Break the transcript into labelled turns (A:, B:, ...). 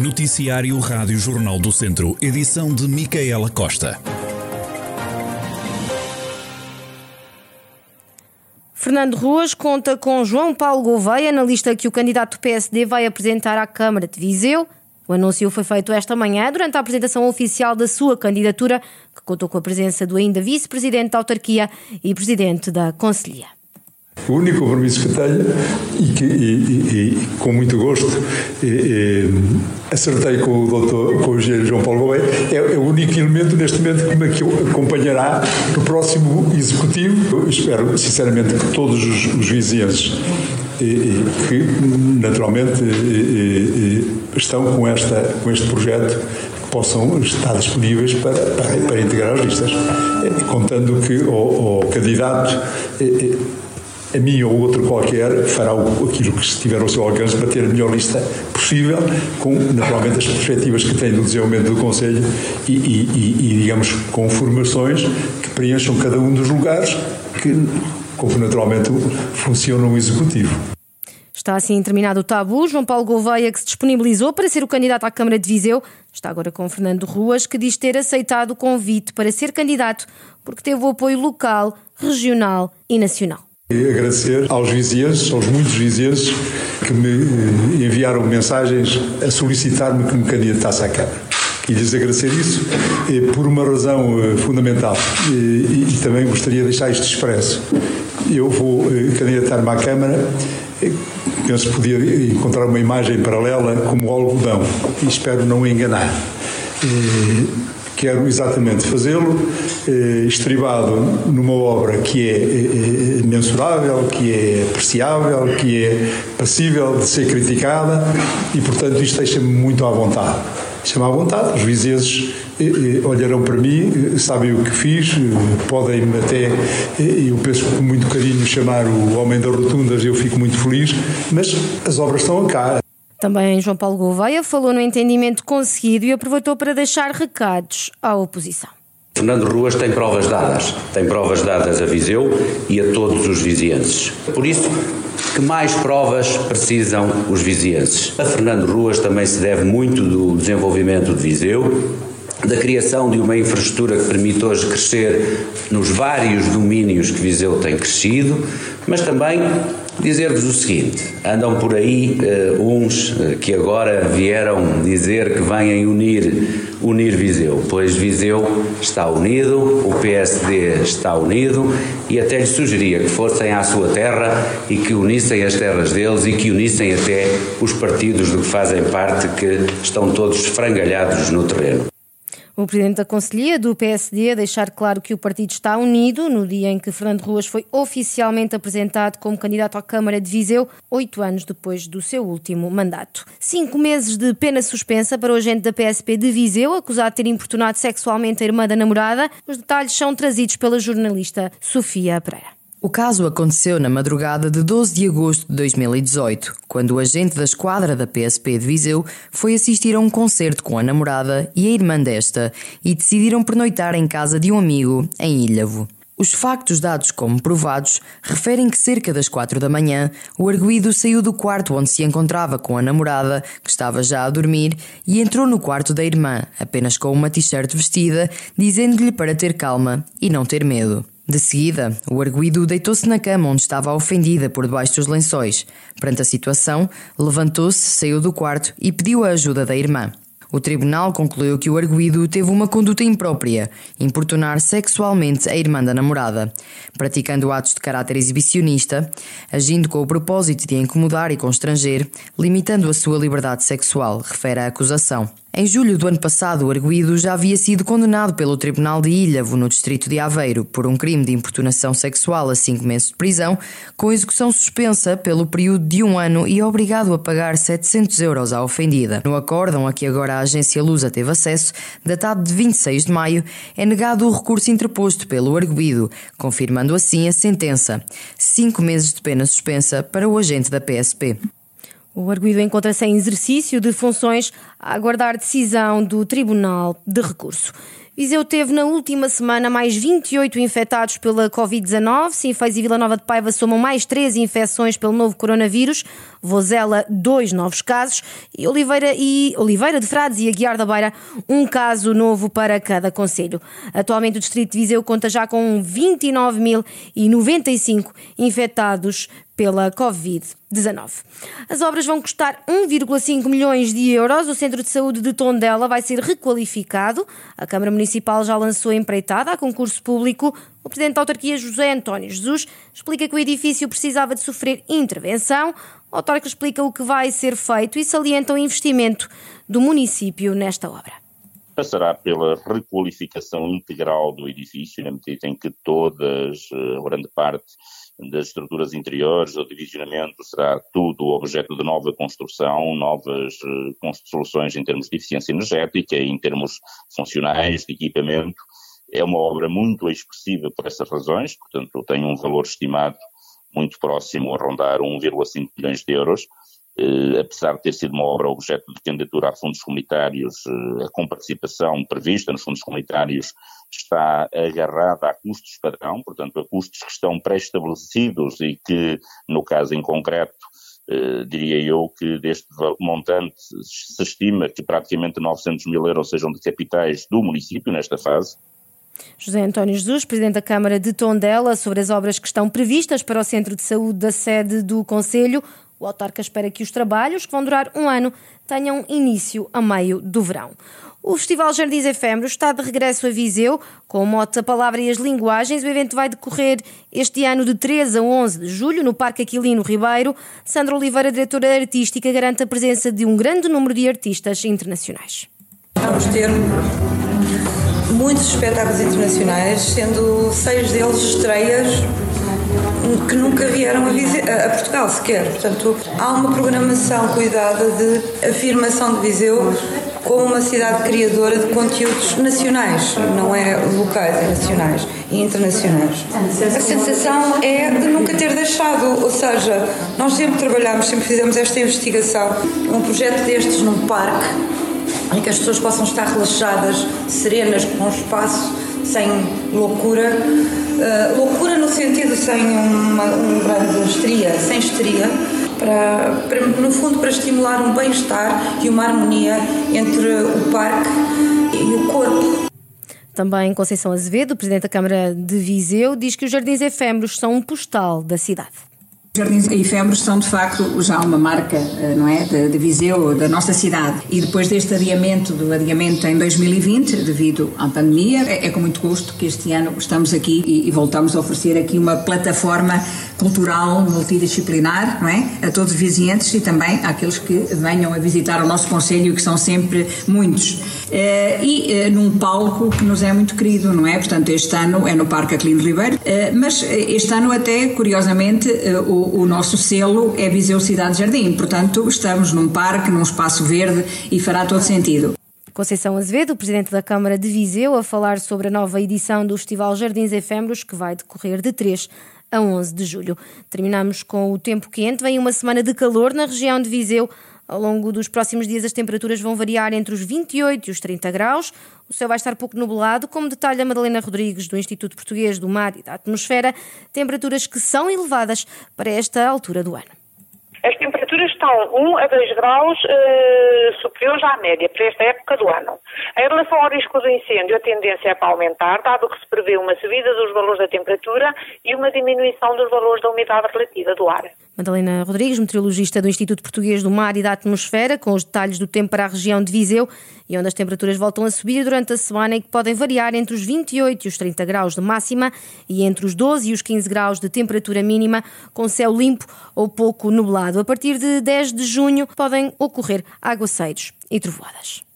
A: Noticiário Rádio Jornal do Centro, edição de Micaela Costa.
B: Fernando Ruas conta com João Paulo Gouveia na lista que o candidato do PSD vai apresentar à Câmara de Viseu. O anúncio foi feito esta manhã durante a apresentação oficial da sua candidatura, que contou com a presença do ainda vice-presidente da autarquia e presidente da Conselhia.
C: O único compromisso que tenho e que e, e, e, com muito gosto acertei com o doutor, com o engenheiro João Paulo Gouveia, é, é, o único elemento neste momento que me acompanhará no próximo executivo. Eu espero, sinceramente, que todos os, os vizinhos que naturalmente estão com, esta, com este projeto possam estar disponíveis para, para, para integrar as listas, contando que o, o candidato a mim ou outro qualquer fará aquilo que estiver ao seu alcance para ter a melhor lista possível, com naturalmente as perspectivas que tem do desenvolvimento do Conselho e, e, e, digamos, com formações que preencham cada um dos lugares que, como naturalmente funciona o Executivo.
B: Está assim terminado o tabu. João Paulo Gouveia, que se disponibilizou para ser o candidato à Câmara de Viseu, está agora com Fernando Ruas, que diz ter aceitado o convite para ser candidato porque teve o apoio local, regional e nacional.
C: E agradecer aos vizinhos, aos muitos vizinhos que me enviaram mensagens a solicitar-me que me candidatasse à Câmara. E lhes agradecer isso por uma razão eh, fundamental e, e também gostaria de deixar isto expresso. Eu vou eh, candidatar-me à Câmara penso que podia encontrar uma imagem paralela como algodão e espero não enganar. Quero exatamente fazê-lo eh, estribado numa obra que é eh, mensurável, que é apreciável, que é passível de ser criticada e, portanto, isto deixa-me muito à vontade. Deixa-me à vontade. Os vizinhos eh, olharão para mim, sabem o que fiz, podem-me até, eu penso com muito carinho, chamar o Homem das Rotundas, eu fico muito feliz, mas as obras estão cá.
B: Também João Paulo Gouveia falou no entendimento conseguido e aproveitou para deixar recados à oposição.
D: Fernando Ruas tem provas dadas, tem provas dadas a Viseu e a todos os vizienses. Por isso, que mais provas precisam os vizienses? A Fernando Ruas também se deve muito do desenvolvimento de Viseu, da criação de uma infraestrutura que permite hoje crescer nos vários domínios que Viseu tem crescido, mas também dizer-vos o seguinte: andam por aí uh, uns uh, que agora vieram dizer que vêm unir, unir Viseu, pois Viseu está unido, o PSD está unido e até lhes sugeria que fossem à sua terra e que unissem as terras deles e que unissem até os partidos do que fazem parte que estão todos esfrangalhados no terreno.
B: O presidente da Conselhia do PSD deixar claro que o partido está unido no dia em que Fernando Ruas foi oficialmente apresentado como candidato à Câmara de Viseu, oito anos depois do seu último mandato. Cinco meses de pena suspensa para o agente da PSP de Viseu, acusado de ter importunado sexualmente a irmã da namorada. Os detalhes são trazidos pela jornalista Sofia Pereira.
E: O caso aconteceu na madrugada de 12 de agosto de 2018, quando o agente da esquadra da PSP de Viseu foi assistir a um concerto com a namorada e a irmã desta e decidiram pernoitar em casa de um amigo em Ilhavo. Os factos dados como provados referem que cerca das quatro da manhã o arguído saiu do quarto onde se encontrava com a namorada, que estava já a dormir, e entrou no quarto da irmã, apenas com uma t-shirt vestida, dizendo-lhe para ter calma e não ter medo. De seguida, o arguído deitou-se na cama onde estava ofendida por debaixo dos lençóis. Perante a situação, levantou-se, saiu do quarto e pediu a ajuda da irmã. O tribunal concluiu que o arguído teve uma conduta imprópria, importunar sexualmente a irmã da namorada, praticando atos de caráter exibicionista, agindo com o propósito de incomodar e constranger, limitando a sua liberdade sexual, refere a acusação. Em julho do ano passado, o arguído já havia sido condenado pelo Tribunal de Ilhavo, no distrito de Aveiro, por um crime de importunação sexual a cinco meses de prisão, com execução suspensa pelo período de um ano e obrigado a pagar 700 euros à ofendida. No acórdão a que agora a agência Lusa teve acesso, datado de 26 de maio, é negado o recurso interposto pelo arguído, confirmando assim a sentença. Cinco meses de pena suspensa para o agente da PSP.
B: O arguido encontra-se em exercício de funções a aguardar decisão do Tribunal de Recurso. Viseu teve na última semana mais 28 infectados pela Covid-19. Sinfãs e Vila Nova de Paiva somam mais 13 infecções pelo novo coronavírus. Vozela, dois novos casos. E Oliveira, e Oliveira de Frades e Aguiar da Beira, um caso novo para cada conselho. Atualmente o Distrito de Viseu conta já com 29.095 infectados pela Covid-19. As obras vão custar 1,5 milhões de euros. O Centro de Saúde de Tondela vai ser requalificado. A Câmara Municipal já lançou a empreitada a concurso público. O Presidente da Autarquia, José António Jesus, explica que o edifício precisava de sofrer intervenção. O autarca explica o que vai ser feito e salienta o investimento do município nesta obra
F: passará pela requalificação integral do edifício, na medida em que todas, eh, grande parte das estruturas interiores, o divisionamento será tudo objeto de nova construção, novas uh, soluções em termos de eficiência energética, em termos funcionais, de equipamento. É uma obra muito expressiva por essas razões, portanto tem um valor estimado muito próximo a rondar 1,5 milhões de euros. Eh, apesar de ter sido uma obra objeto de candidatura a fundos comunitários, eh, a comparticipação prevista nos fundos comunitários está agarrada a custos padrão, portanto a custos que estão pré-estabelecidos e que, no caso em concreto, eh, diria eu que deste montante se estima que praticamente 900 mil euros sejam de capitais do município nesta fase.
B: José António Jesus, Presidente da Câmara de Tondela, sobre as obras que estão previstas para o Centro de Saúde da sede do Conselho. O autarca espera que os trabalhos, que vão durar um ano, tenham início a meio do verão. O Festival Jardins Efêmeros está de regresso a Viseu, com o mote A Palavra e as Linguagens. O evento vai decorrer este ano de 3 a 11 de julho, no Parque Aquilino Ribeiro. Sandra Oliveira, diretora artística, garante a presença de um grande número de artistas internacionais.
G: Vamos ter muitos espetáculos internacionais, sendo seis deles estreias que nunca vieram a, a, Portugal sequer. Portanto, há uma programação cuidada de afirmação de Viseu como uma cidade criadora de conteúdos nacionais, não é locais, é nacionais e internacionais. A sensação é de nunca ter deixado, ou seja, nós sempre trabalhamos, sempre fizemos esta investigação. Um projeto destes num parque em que as pessoas possam estar relaxadas, serenas, com um espaço sem loucura. Uh, loucura sentido sem uma, um grande histeria, sem histeria, para, para, no fundo para estimular um bem-estar e uma harmonia entre o parque e o corpo.
B: Também Conceição Azevedo, Presidente da Câmara de Viseu, diz que os jardins efêmeros são um postal da cidade.
H: Jardins Efêmeros são de facto já uma marca, eh, não é, de, de, Viseu, da nossa cidade. E depois deste adiamento, do adiamento em 2020, devido à pandemia, é, é com muito gosto que este ano estamos aqui e, e, voltamos a oferecer aqui uma plataforma cultural multidisciplinar, não é, a todos os vizinhantes e também àqueles que venham a visitar o nosso conselho, que são sempre muitos. Eh, e eh, num palco que nos é muito querido, não é? Portanto, este ano é no Parque Aclino Ribeiro, mas este ano até, curiosamente, o o, nosso selo é Viseu Cidade Jardim. Portanto, estamos num parque, num espaço verde e fará todo sentido.
B: Conceição Azevedo, Presidente da Câmara de Viseu, a falar sobre a nova edição do Festival Jardins Efêmeros, que vai decorrer de 3 a 11 de julho. Terminamos com o tempo quente. Vem uma semana de calor na região de Viseu. Ao longo dos próximos dias, as temperaturas vão variar entre os 28 e os 30 graus. O céu vai estar pouco nublado, como detalha Madalena Rodrigues, do Instituto Português do Mar e da Atmosfera. Temperaturas que são elevadas para esta altura do ano.
I: Estão 1 a 2 graus uh, superiores à média para esta época do ano. Em relação ao risco do incêndio, a tendência é para aumentar, dado que se prevê uma subida dos valores da temperatura e uma diminuição dos valores da umidade relativa do ar.
B: Madalena Rodrigues, meteorologista do Instituto Português do Mar e da Atmosfera, com os detalhes do tempo para a região de Viseu e onde as temperaturas voltam a subir durante a semana e que podem variar entre os 28 e os 30 graus de máxima e entre os 12 e os 15 graus de temperatura mínima, com céu limpo ou pouco nublado. A partir de 10 de junho podem ocorrer aguaceiros e trovoadas.